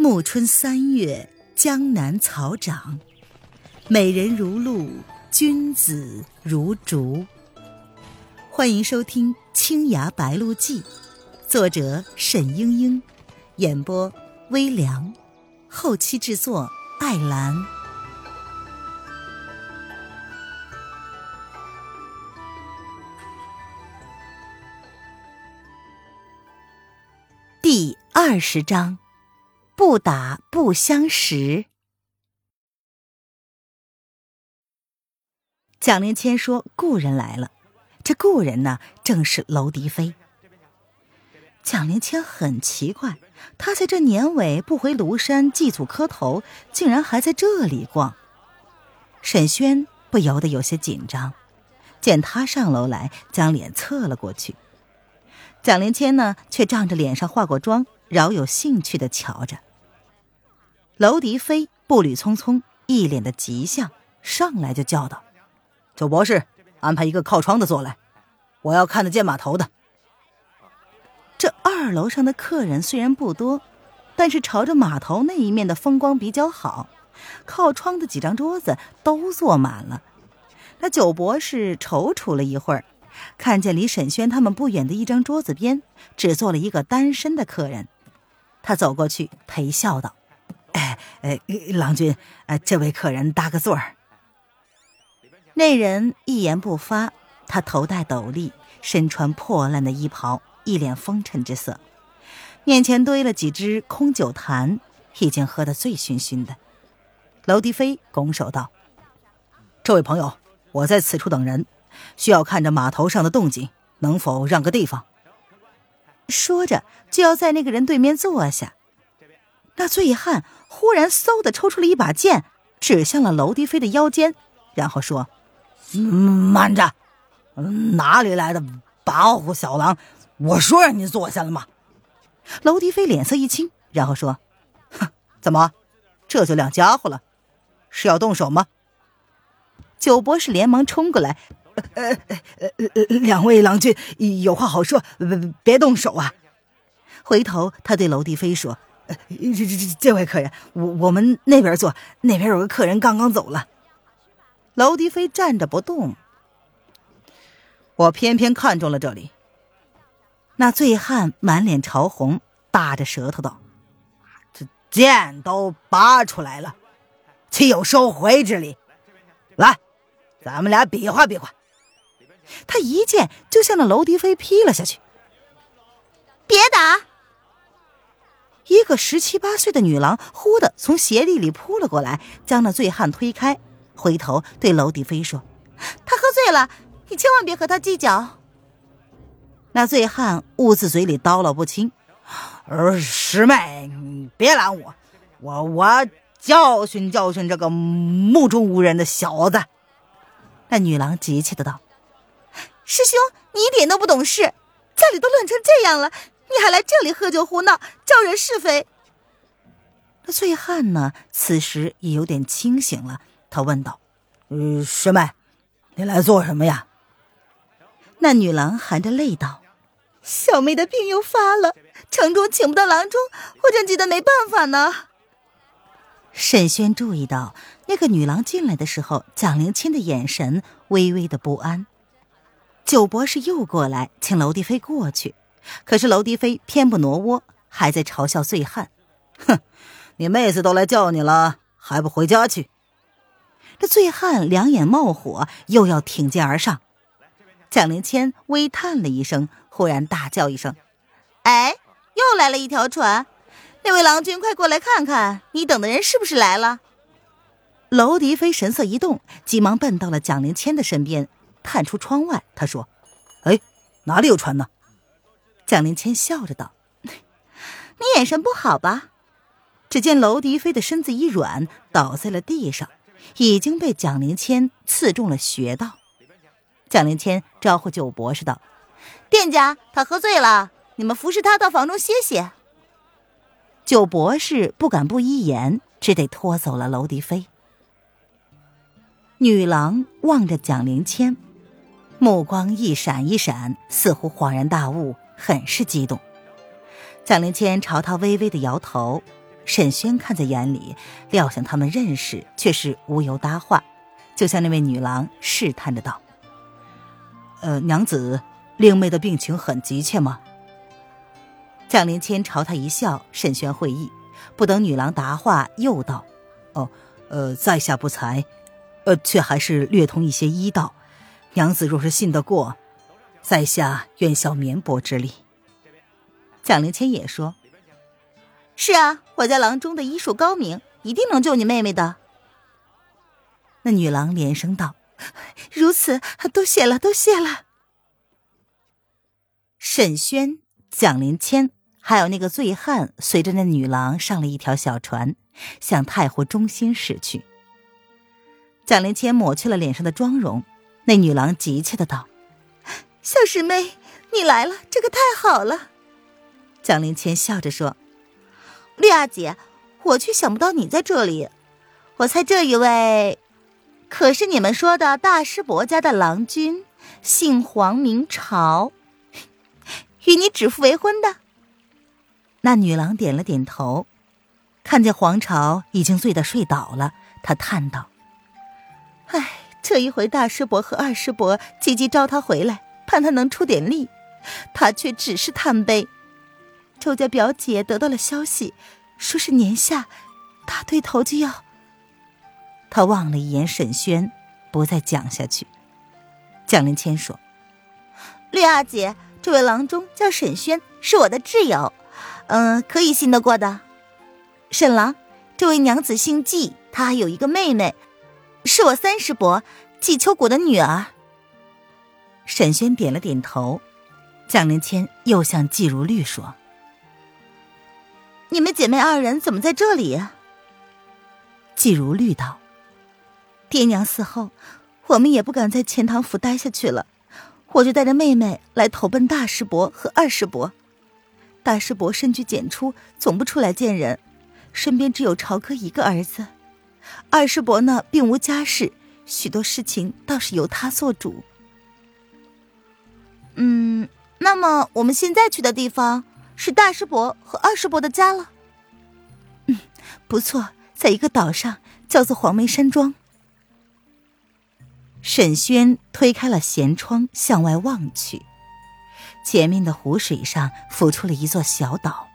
暮春三月，江南草长，美人如露，君子如竹。欢迎收听《青崖白鹿记》，作者沈英英，演播微凉，后期制作艾兰。第二十章。不打不相识。蒋灵谦说：“故人来了。”这故人呢，正是娄迪飞。蒋灵谦很奇怪，他在这年尾不回庐山祭祖磕头，竟然还在这里逛。沈轩不由得有些紧张，见他上楼来，将脸侧了过去。蒋灵谦呢，却仗着脸上化过妆，饶有兴趣的瞧着。娄迪飞步履匆匆，一脸的急相，上来就叫道：“九博士，安排一个靠窗的坐来，我要看得见码头的。”这二楼上的客人虽然不多，但是朝着码头那一面的风光比较好，靠窗的几张桌子都坐满了。那九博士踌躇了一会儿，看见离沈轩他们不远的一张桌子边，只坐了一个单身的客人，他走过去陪笑道。哎，郎君，呃，这位客人搭个座儿。那人一言不发，他头戴斗笠，身穿破烂的衣袍，一脸风尘之色。面前堆了几只空酒坛，已经喝得醉醺醺的。娄迪飞拱手道：“这位朋友，我在此处等人，需要看着码头上的动静，能否让个地方？”说着，就要在那个人对面坐下。那醉汉忽然嗖的抽出了一把剑，指向了娄迪飞的腰间，然后说：“慢着，哪里来的跋扈小郎？我说让你坐下了吗？”娄迪飞脸色一青，然后说：“哼，怎么，这就亮家伙了？是要动手吗？”九博士连忙冲过来：“呃呃呃，两位郎君有话好说，别别动手啊！”回头他对娄迪飞说。这这这这位客人，我我们那边坐，那边有个客人刚刚走了。娄迪飞站着不动，我偏偏看中了这里。那醉汉满脸潮红，大着舌头道：“这剑都拔出来了，岂有收回之理？来，咱们俩比划比划。”他一剑就向那娄迪飞劈了下去。别打！一个十七八岁的女郎忽的从鞋地里扑了过来，将那醉汉推开，回头对娄迪飞说：“他喝醉了，你千万别和他计较。”那醉汉兀自嘴里叨唠不清：“儿师妹，你别拦我，我我教训教训这个目中无人的小子。”那女郎急切的道：“师兄，你一点都不懂事，家里都乱成这样了。”你还来这里喝酒胡闹，招惹是非。那醉汉呢？此时也有点清醒了。他问道：“嗯，师妹，你来做什么呀？”那女郎含着泪道：“小妹的病又发了，城中请不到郎中，我真急得没办法呢。”沈轩注意到那个女郎进来的时候，蒋灵清的眼神微微的不安。九博士又过来，请娄迪飞过去。可是娄迪飞偏不挪窝，还在嘲笑醉汉：“哼，你妹子都来叫你了，还不回家去？”这醉汉两眼冒火，又要挺剑而上。蒋灵谦微叹了一声，忽然大叫一声：“哎，又来了一条船！那位郎君，快过来看看，你等的人是不是来了？”娄迪飞神色一动，急忙奔到了蒋灵谦的身边，探出窗外，他说：“哎，哪里有船呢？”蒋灵谦笑着道：“你眼神不好吧？”只见娄迪飞的身子一软，倒在了地上，已经被蒋灵谦刺中了穴道。蒋灵谦招呼九博士道：“店家，他喝醉了，你们服侍他到房中歇歇。”九博士不敢不依言，只得拖走了娄迪飞。女郎望着蒋灵谦，目光一闪一闪，似乎恍然大悟。很是激动，蒋灵谦朝他微微的摇头，沈轩看在眼里，料想他们认识，却是无由搭话，就向那位女郎试探着道：“呃，娘子，令妹的病情很急切吗？”蒋灵谦朝他一笑，沈轩会意，不等女郎答话，又道：“哦，呃，在下不才，呃，却还是略通一些医道。娘子若是信得过，在下愿效绵薄之力。”蒋灵谦也说。是啊，我家郎中的医术高明，一定能救你妹妹的。那女郎连声道：“如此，多谢了，多谢了。”沈轩、蒋灵谦还有那个醉汉，随着那女郎上了一条小船，向太湖中心驶去。蒋灵谦抹去了脸上的妆容，那女郎急切的道：“小师妹，你来了，这可太好了。”蒋灵谦笑着说。绿阿姐，我却想不到你在这里。我猜这一位，可是你们说的大师伯家的郎君，姓黄名朝，与你指腹为婚的。那女郎点了点头，看见黄朝已经醉得睡倒了，她叹道：“唉，这一回大师伯和二师伯急急召他回来，盼他能出点力，他却只是叹悲。”周家表姐得到了消息，说是年下大对头就要。他望了一眼沈轩，不再讲下去。蒋灵谦说：“绿阿姐，这位郎中叫沈轩，是我的挚友，嗯，可以信得过的。沈郎，这位娘子姓季，她还有一个妹妹，是我三师伯季秋谷的女儿。”沈轩点了点头。蒋灵谦又向季如绿说。你们姐妹二人怎么在这里？季如绿道：“爹娘死后，我们也不敢在钱塘府待下去了，我就带着妹妹来投奔大师伯和二师伯。大师伯深居简出，总不出来见人，身边只有朝歌一个儿子。二师伯呢，并无家室，许多事情倒是由他做主。嗯，那么我们现在去的地方？”是大师伯和二师伯的家了。嗯，不错，在一个岛上，叫做黄梅山庄。沈轩推开了舷窗，向外望去，前面的湖水上浮出了一座小岛，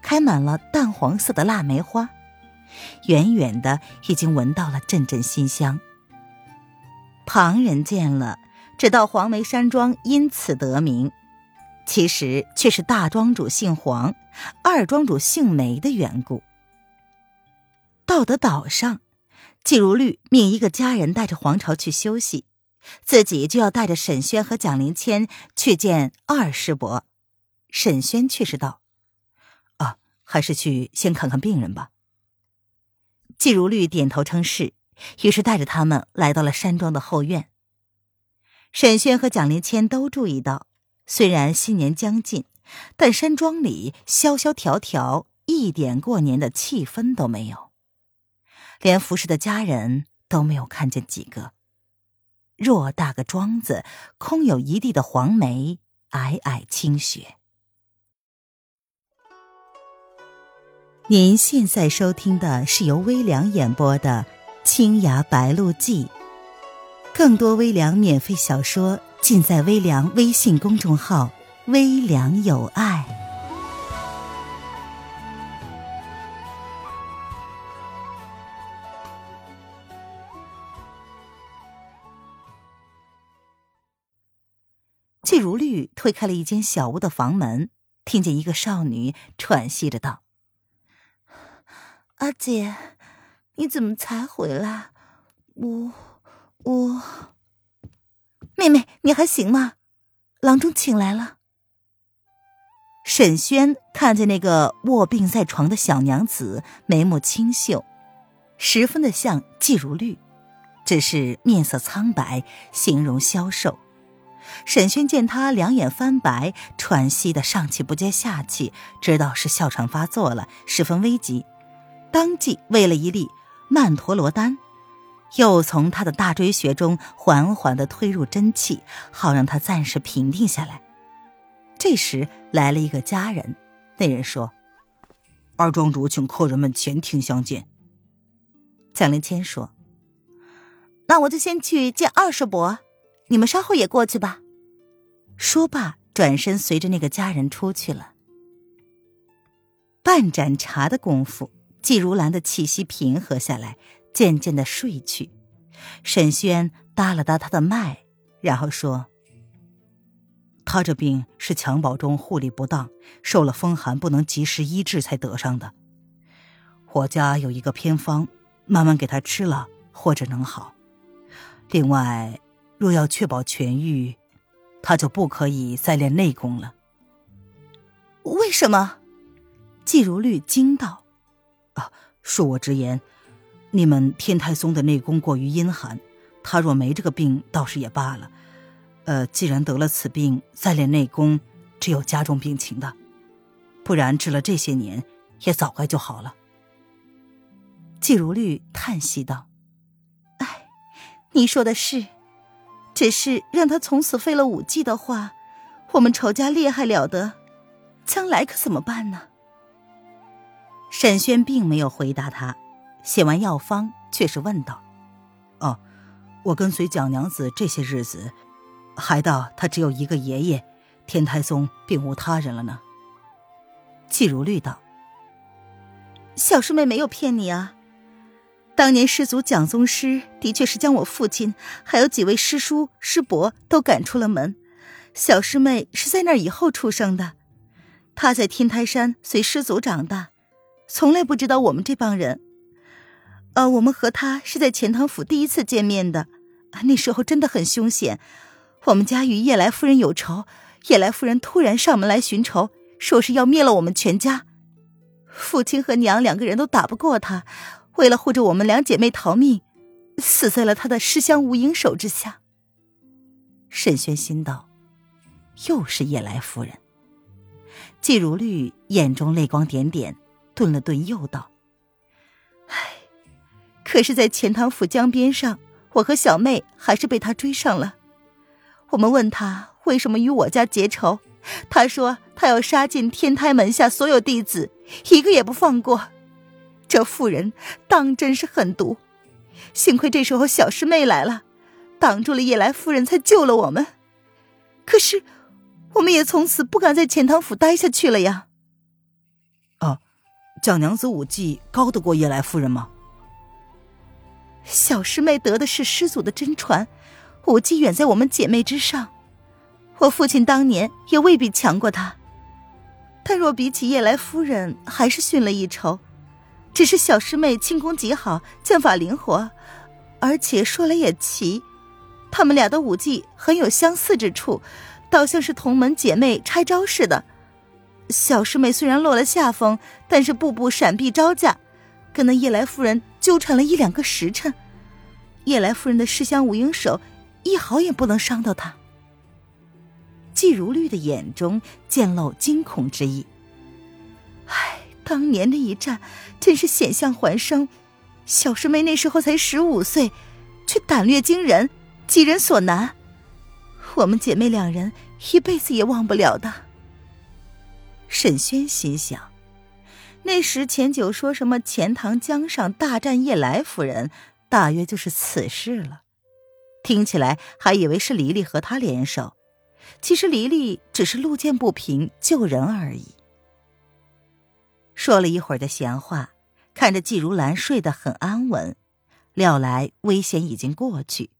开满了淡黄色的腊梅花，远远的已经闻到了阵阵馨香。旁人见了，知道黄梅山庄因此得名。其实却是大庄主姓黄，二庄主姓梅的缘故。到得岛上，季如律命一个家人带着黄巢去休息，自己就要带着沈轩和蒋灵谦去见二师伯。沈轩却是道：“啊，还是去先看看病人吧。”季如绿点头称是，于是带着他们来到了山庄的后院。沈轩和蒋灵谦都注意到。虽然新年将近，但山庄里萧萧条条，一点过年的气氛都没有，连服侍的家人都没有看见几个。偌大个庄子，空有一地的黄梅，皑皑清雪。您现在收听的是由微凉演播的《青崖白鹿记》，更多微凉免费小说。尽在微凉微信公众号“微凉有爱”。季如绿推开了一间小屋的房门，听见一个少女喘息着道：“阿姐，你怎么才回来？我，我……”妹妹，你还行吗？郎中请来了。沈轩看见那个卧病在床的小娘子，眉目清秀，十分的像季如绿，只是面色苍白，形容消瘦。沈轩见她两眼翻白，喘息的上气不接下气，知道是哮喘发作了，十分危急，当即喂了一粒曼陀罗丹。又从他的大椎穴中缓缓的推入真气，好让他暂时平定下来。这时来了一个家人，那人说：“二庄主请客人们前厅相见。蒋灵谦说：“那我就先去见二师伯，你们稍后也过去吧。”说罢，转身随着那个家人出去了。半盏茶的功夫，季如兰的气息平和下来，渐渐的睡去。沈轩搭了搭他的脉，然后说：“他这病是襁褓中护理不当，受了风寒，不能及时医治才得上的。我家有一个偏方。”慢慢给他吃了，或者能好。另外，若要确保痊愈，他就不可以再练内功了。为什么？季如律惊道：“啊，恕我直言，你们天台宗的内功过于阴寒，他若没这个病，倒是也罢了。呃，既然得了此病，再练内功，只有加重病情的。不然治了这些年，也早该就好了。”季如律叹息道：“哎，你说的是，只是让他从此废了武技的话，我们仇家厉害了得，将来可怎么办呢？”沈轩并没有回答他，写完药方，却是问道：“哦，我跟随蒋娘子这些日子，还道她只有一个爷爷，天台宗并无他人了呢。”季如律道：“小师妹没有骗你啊。”当年师祖蒋宗师的确是将我父亲还有几位师叔师伯都赶出了门，小师妹是在那以后出生的，她在天台山随师祖长大，从来不知道我们这帮人。呃，我们和他是在钱塘府第一次见面的，那时候真的很凶险，我们家与叶来夫人有仇，叶来夫人突然上门来寻仇，说是要灭了我们全家，父亲和娘两个人都打不过他。为了护着我们两姐妹逃命，死在了他的尸香无影手之下。沈轩心道：“又是叶来夫人。”季如绿眼中泪光点点，顿了顿，又道：“唉，可是，在钱塘府江边上，我和小妹还是被他追上了。我们问他为什么与我家结仇，他说他要杀尽天台门下所有弟子，一个也不放过。”这妇人当真是狠毒，幸亏这时候小师妹来了，挡住了叶来夫人，才救了我们。可是，我们也从此不敢在钱塘府待下去了呀。哦，蒋娘子武技高得过叶来夫人吗？小师妹得的是师祖的真传，武技远在我们姐妹之上。我父亲当年也未必强过她，但若比起叶来夫人，还是逊了一筹。只是小师妹轻功极好，剑法灵活，而且说来也奇，她们俩的武技很有相似之处，倒像是同门姐妹拆招似的。小师妹虽然落了下风，但是步步闪避招架，跟那叶来夫人纠缠了一两个时辰，夜来夫人的尸香无影手一毫也不能伤到她。季如绿的眼中渐露惊恐之意。唉。当年的一战，真是险象环生。小师妹那时候才十五岁，却胆略惊人，几人所难。我们姐妹两人一辈子也忘不了的。沈轩心想，那时钱九说什么钱塘江上大战叶来夫人，大约就是此事了。听起来还以为是黎黎和他联手，其实黎黎只是路见不平救人而已。说了一会儿的闲话，看着季如兰睡得很安稳，料来危险已经过去，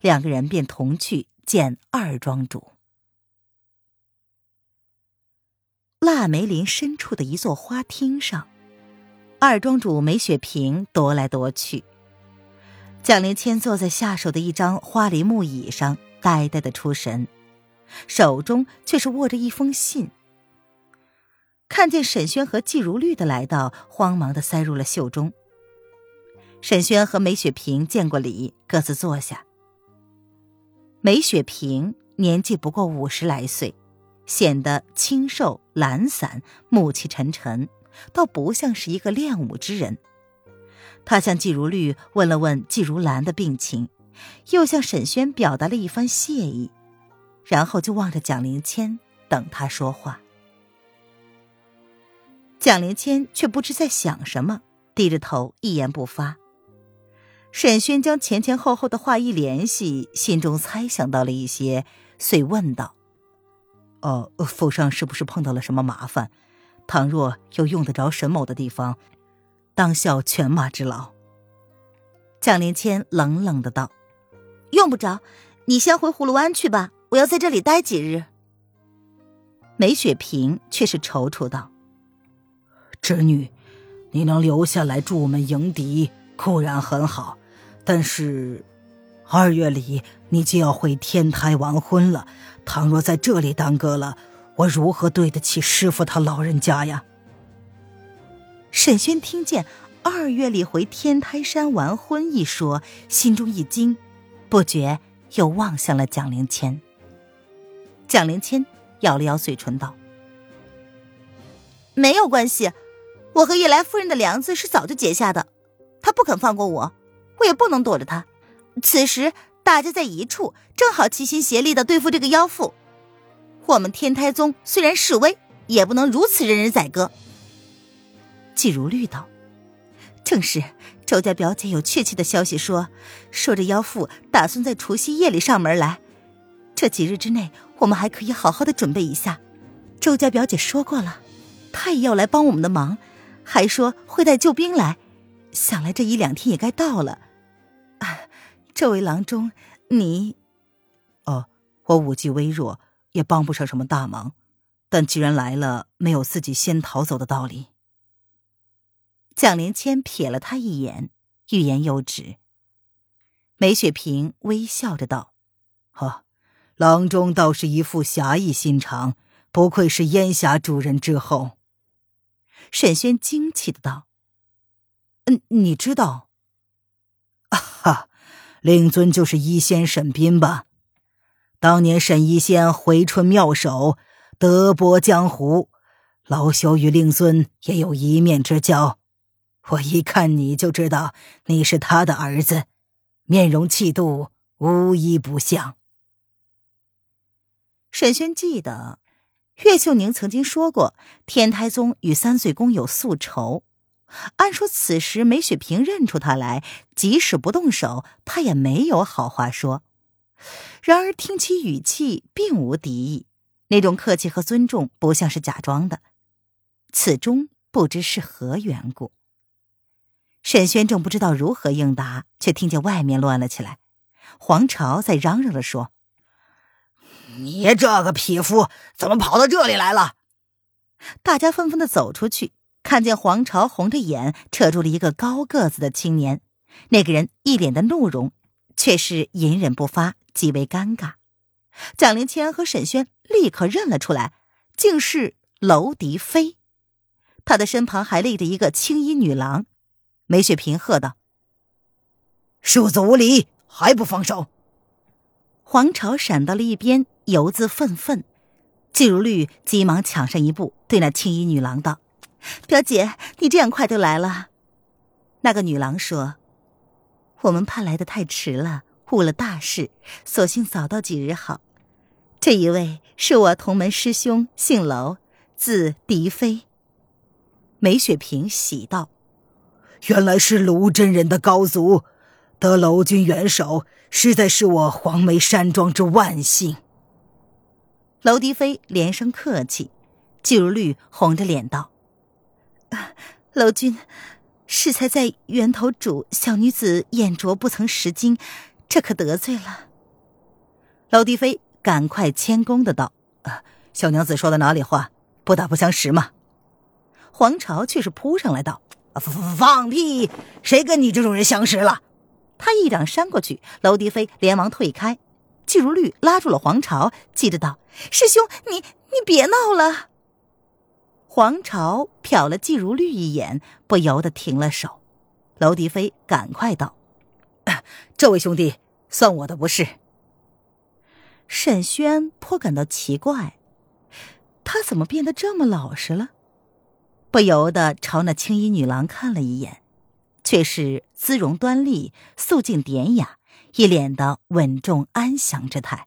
两个人便同去见二庄主。腊梅林深处的一座花厅上，二庄主梅雪萍踱来踱去，蒋灵谦坐在下手的一张花梨木椅上，呆呆的出神，手中却是握着一封信。看见沈轩和季如绿的来到，慌忙的塞入了袖中。沈轩和梅雪萍见过礼，各自坐下。梅雪萍年纪不过五十来岁，显得清瘦懒散，暮气沉沉，倒不像是一个练武之人。他向季如绿问了问季如兰的病情，又向沈轩表达了一番谢意，然后就望着蒋灵谦等他说话。蒋灵谦却不知在想什么，低着头一言不发。沈轩将前前后后的话一联系，心中猜想到了一些，遂问道：“哦，府上是不是碰到了什么麻烦？倘若有用得着沈某的地方，当效犬马之劳。”蒋灵谦冷冷的道：“用不着，你先回葫芦湾去吧，我要在这里待几日。”梅雪萍却是踌躇道：“侄女，你能留下来助我们迎敌，固然很好。”但是，二月里你就要回天台完婚了。倘若在这里耽搁了，我如何对得起师傅他老人家呀？沈轩听见“二月里回天台山完婚”一说，心中一惊，不觉又望向了蒋灵谦。蒋灵谦咬了咬嘴唇，道：“没有关系，我和叶来夫人的梁子是早就结下的，他不肯放过我。”我也不能躲着他。此时大家在一处，正好齐心协力的对付这个妖妇。我们天台宗虽然示威，也不能如此任人宰割。季如绿道：“正是，周家表姐有确切的消息说，说这妖妇打算在除夕夜里上门来。这几日之内，我们还可以好好的准备一下。周家表姐说过了，她也要来帮我们的忙，还说会带救兵来。想来这一两天也该到了。”这位郎中，你，哦，我武技微弱，也帮不上什么大忙。但既然来了，没有自己先逃走的道理。蒋灵谦瞥了他一眼，欲言又止。梅雪萍微笑着道：“哦，郎中倒是一副侠义心肠，不愧是烟霞主人之后。”沈轩惊奇的道：“嗯，你知道？”啊 哈。令尊就是医仙沈斌吧？当年沈医仙回春妙手，德薄江湖，老朽与令尊也有一面之交。我一看你就知道你是他的儿子，面容气度无一不像。沈轩记得，岳秀宁曾经说过，天台宗与三岁宫有宿仇。按说此时梅雪萍认出他来，即使不动手，他也没有好话说。然而听其语气，并无敌意，那种客气和尊重不像是假装的。此中不知是何缘故。沈轩正不知道如何应答，却听见外面乱了起来。黄巢在嚷嚷着说：“你这个匹夫，怎么跑到这里来了？”大家纷纷的走出去。看见黄巢红着眼扯住了一个高个子的青年，那个人一脸的怒容，却是隐忍不发，极为尴尬。蒋灵谦和沈轩立刻认了出来，竟是娄迪飞。他的身旁还立着一个青衣女郎。梅雪萍喝道：“庶子无礼，还不放手！”黄巢闪到了一边，犹自愤愤。季如绿急忙抢上一步，对那青衣女郎道。表姐，你这样快就来了。那个女郎说：“我们怕来的太迟了，误了大事，索性早到几日好。这一位是我同门师兄，姓娄，字迪飞。”梅雪萍喜道：“原来是卢真人的高足，得娄君援手，实在是我黄梅山庄之万幸。”娄迪飞连声客气，季如绿红着脸道。娄君，适才在源头煮，小女子眼拙不曾识经，这可得罪了。娄迪飞赶快谦恭的道：“啊，小娘子说的哪里话？不打不相识嘛。”黄巢却是扑上来道：“放放屁！谁跟你这种人相识了？”他一掌扇过去，娄迪飞连忙退开。季如绿拉住了黄巢，急着道：“师兄，你你别闹了。”黄巢瞟了季如绿一眼，不由得停了手。娄迪飞赶快道：“这位兄弟，算我的不是。”沈轩颇感到奇怪，他怎么变得这么老实了？不由得朝那青衣女郎看了一眼，却是姿容端丽、素净典雅，一脸的稳重安详之态。